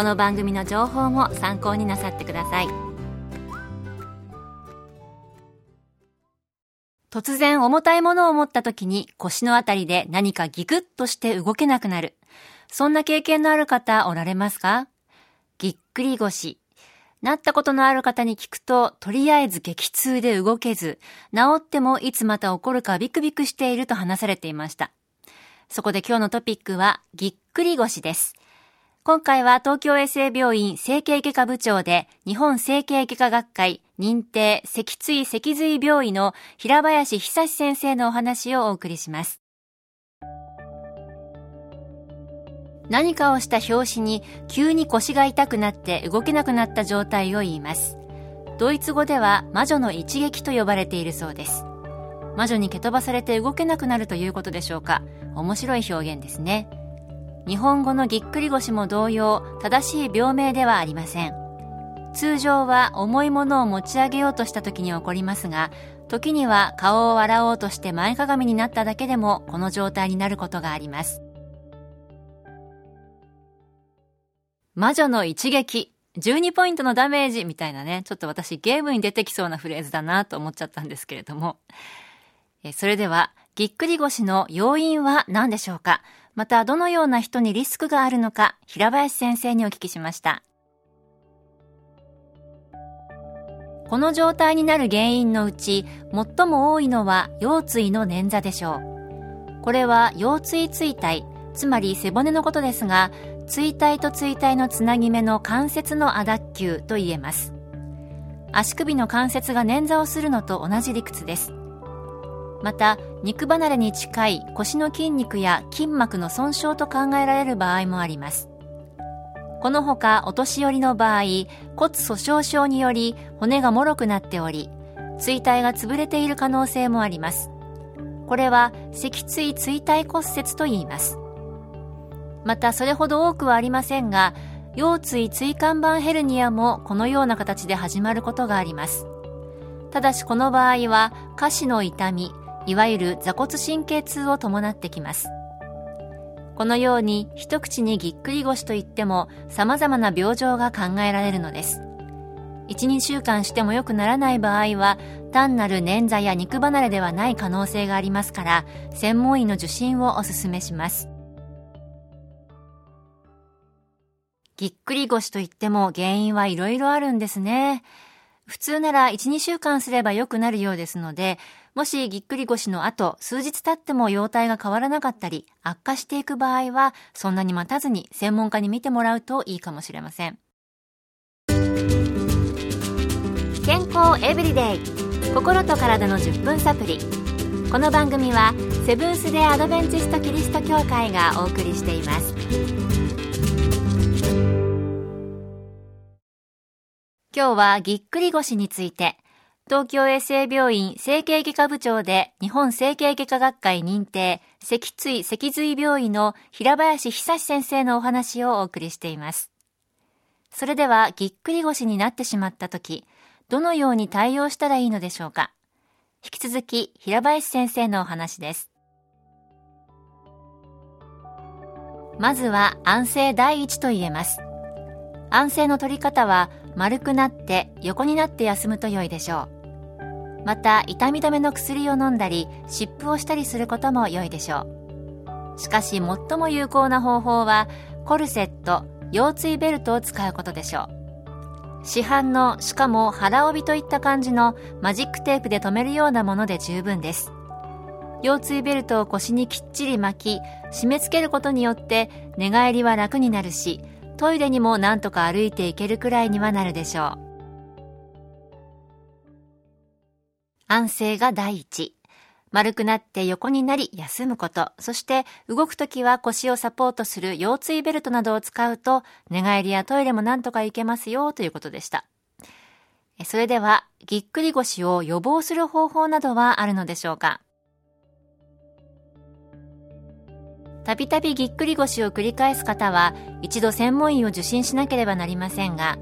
この番組の情報も参考になさってください突然重たいものを持った時に腰のあたりで何かギクッとして動けなくなるそんな経験のある方おられますか？ぎっくり腰なったことのある方に聞くと、とりあえず激痛で動けず、治ってもいつまた起こるかビクビクしていると話されていました。そこで今日のトピックは、ぎっくり腰です。今回は東京衛生病院整形外科部長で日本整形外科学会認定脊椎脊髄病院の平林久先生のお話をお送りします。何かをした拍子に急に腰が痛くなって動けなくなった状態を言います。ドイツ語では魔女の一撃と呼ばれているそうです。魔女に蹴飛ばされて動けなくなるということでしょうか。面白い表現ですね。日本語のぎっくり腰も同様、正しい病名ではありません。通常は重いものを持ち上げようとした時に起こりますが、時には顔を洗おうとして前かがみになっただけでもこの状態になることがあります。魔女の一撃、12ポイントのダメージみたいなね、ちょっと私ゲームに出てきそうなフレーズだなと思っちゃったんですけれども。えそれでは、ぎっくり腰の要因は何でしょうか？また、どのような人にリスクがあるのか、平林先生にお聞きしました。この状態になる原因のうち、最も多いのは腰椎の捻挫でしょう。これは腰椎椎体、つまり背骨のことですが、椎体と椎体のつなぎ目の関節の亜脱臼と言えます足首の関節が捻挫をするのと同じ理屈ですまた肉離れに近い腰の筋肉や筋膜の損傷と考えられる場合もあります。このほかお年寄りの場合骨粗鬆症により骨が脆くなっており椎体が潰れている可能性もあります。これは脊椎椎体骨折と言います。またそれほど多くはありませんが腰椎椎間板ヘルニアもこのような形で始まることがあります。ただしこの場合は下肢の痛みいわゆる座骨神経痛を伴ってきます。このように一口にぎっくり腰といっても様々な病状が考えられるのです。12週間しても良くならない場合は単なる捻挫や肉離れではない可能性がありますから専門医の受診をお勧めします。ぎっくり腰といっても原因はいろいろあるんですね。普通なら1、2週間すれば良くなるようですので、もしぎっくり腰の後、数日経っても容体が変わらなかったり、悪化していく場合は、そんなに待たずに専門家に見てもらうといいかもしれません。健康エブリデイ。心と体の10分サプリ。この番組はセブンス・デ・アドベンチスト・キリスト教会がお送りしています。今日はぎっくり腰について、東京衛生病院整形外科部長で日本整形外科学会認定脊椎脊髄病院の平林久先生のお話をお送りしています。それではぎっくり腰になってしまった時、どのように対応したらいいのでしょうか？引き続き平林先生のお話です。まずは安静第一と言えます。安静の取り方は丸くなって横になって休むと良いでしょうまた痛み止めの薬を飲んだり湿布をしたりすることも良いでしょう。しかし最も有効な方法はコルセット腰椎ベルトを使うことでしょう。市販のしかも腹帯といった感じのマジックテープで留めるようなもので十分です。腰椎ベルトを腰にきっちり巻き締め付けることによって寝返りは楽になるしトイレにもなんとか歩いていけるくらいにはなるでしょう。安静が第一。丸くなって横になり休むこと、そして動くときは腰をサポートする腰椎ベルトなどを使うと寝返りやトイレもなんとかいけますよということでした。それでは、ぎっくり腰を予防する方法などはあるのでしょうか？たびたびぎっくり腰を繰り返す方は一度専門医を受診しなければなりませんが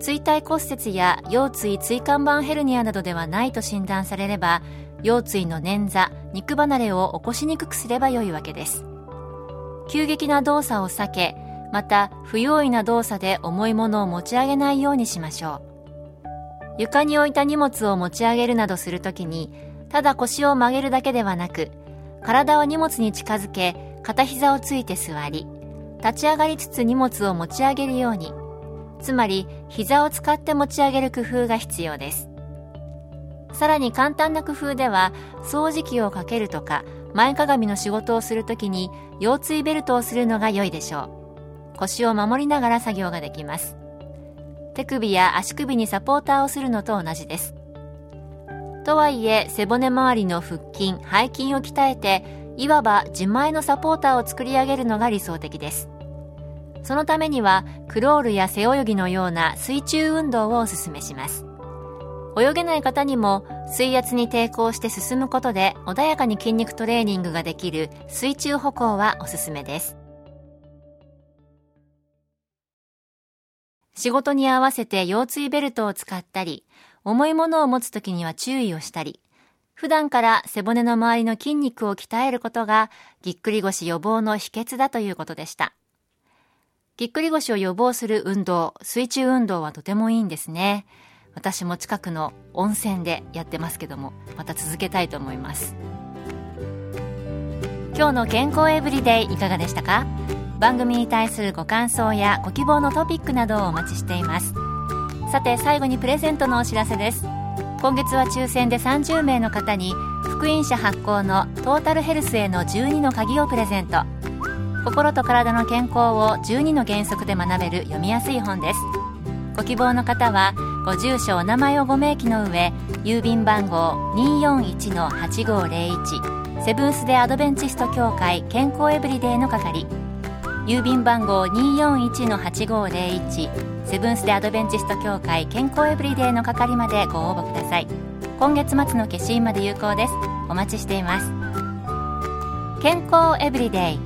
椎体骨折や腰椎椎間板ヘルニアなどではないと診断されれば腰椎の捻挫肉離れを起こしにくくすればよいわけです。急激な動作を避けまた不用意な動作で重いものを持ち上げないようにしましょう。床に置いた荷物を持ち上げるなどするときにただ腰を曲げるだけではなく体を荷物に近づけ片膝をついて座り立ち上がりつつ荷物を持ち上げるようにつまり膝を使って持ち上げる工夫が必要です。さらに簡単な工夫では掃除機をかけるとか前かがみの仕事をするときに腰椎ベルトをするのが良いでしょう。腰を守りながら作業ができます。手首や足首にサポーターをするのと同じです。とはいえ背骨周りの腹筋背筋を鍛えていわば自前のサポーターを作り上げるのが理想的です。そのためにはクロールや背泳ぎのような水中運動をおすすめします。泳げない方にも水圧に抵抗して進むことで穏やかに筋肉トレーニングができる水中歩行はおすすめです。仕事に合わせて腰椎ベルトを使ったり重いものを持つ時には注意をしたり普段から背骨の周りの筋肉を鍛えることがぎっくり腰予防の秘訣だということでした。ぎっくり腰を予防する運動水中運動はとてもいいんですね。私も近くの温泉でやってますけどもまた続けたいと思います。今日の健康エブリデイいかがでしたか？番組に対するご感想やご希望のトピックなどをお待ちしています。さて最後にプレゼントのお知らせです。今月は抽選で30名の方に福音社発行のトータルヘルスへの12の鍵をプレゼント。心と体の健康を12の原則で学べる読みやすい本です。ご希望の方はご住所お名前をご明記の上郵便番号241-8501セブンス・デ・アドベンチスト協会健康エブリデイの係。郵便番号241-8501セブンス・デ・アドベンチスト協会健康エブリデイの係までご応募ください。今月末の消印まで有効です。お待ちしています。健康エブリデイ。